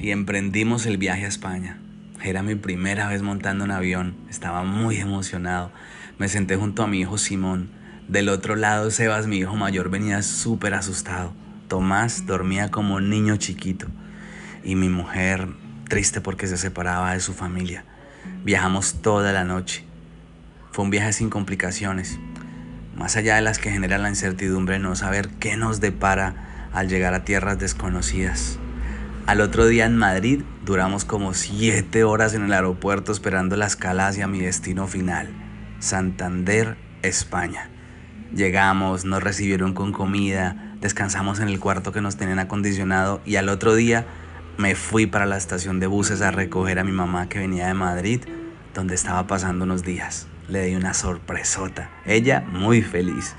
y emprendimos el viaje a España. Era mi primera vez montando un avión, estaba muy emocionado. Me senté junto a mi hijo Simón. Del otro lado, Sebas, mi hijo mayor, venía súper asustado. Tomás dormía como un niño chiquito. Y mi mujer, triste porque se separaba de su familia. Viajamos toda la noche. Fue un viaje sin complicaciones, más allá de las que genera la incertidumbre no saber qué nos depara al llegar a tierras desconocidas. Al otro día en Madrid duramos como siete horas en el aeropuerto esperando la escala hacia mi destino final, Santander, España. Llegamos, nos recibieron con comida, descansamos en el cuarto que nos tenían acondicionado y al otro día me fui para la estación de buses a recoger a mi mamá que venía de Madrid, donde estaba pasando unos días. Le di una sorpresota. Ella muy feliz.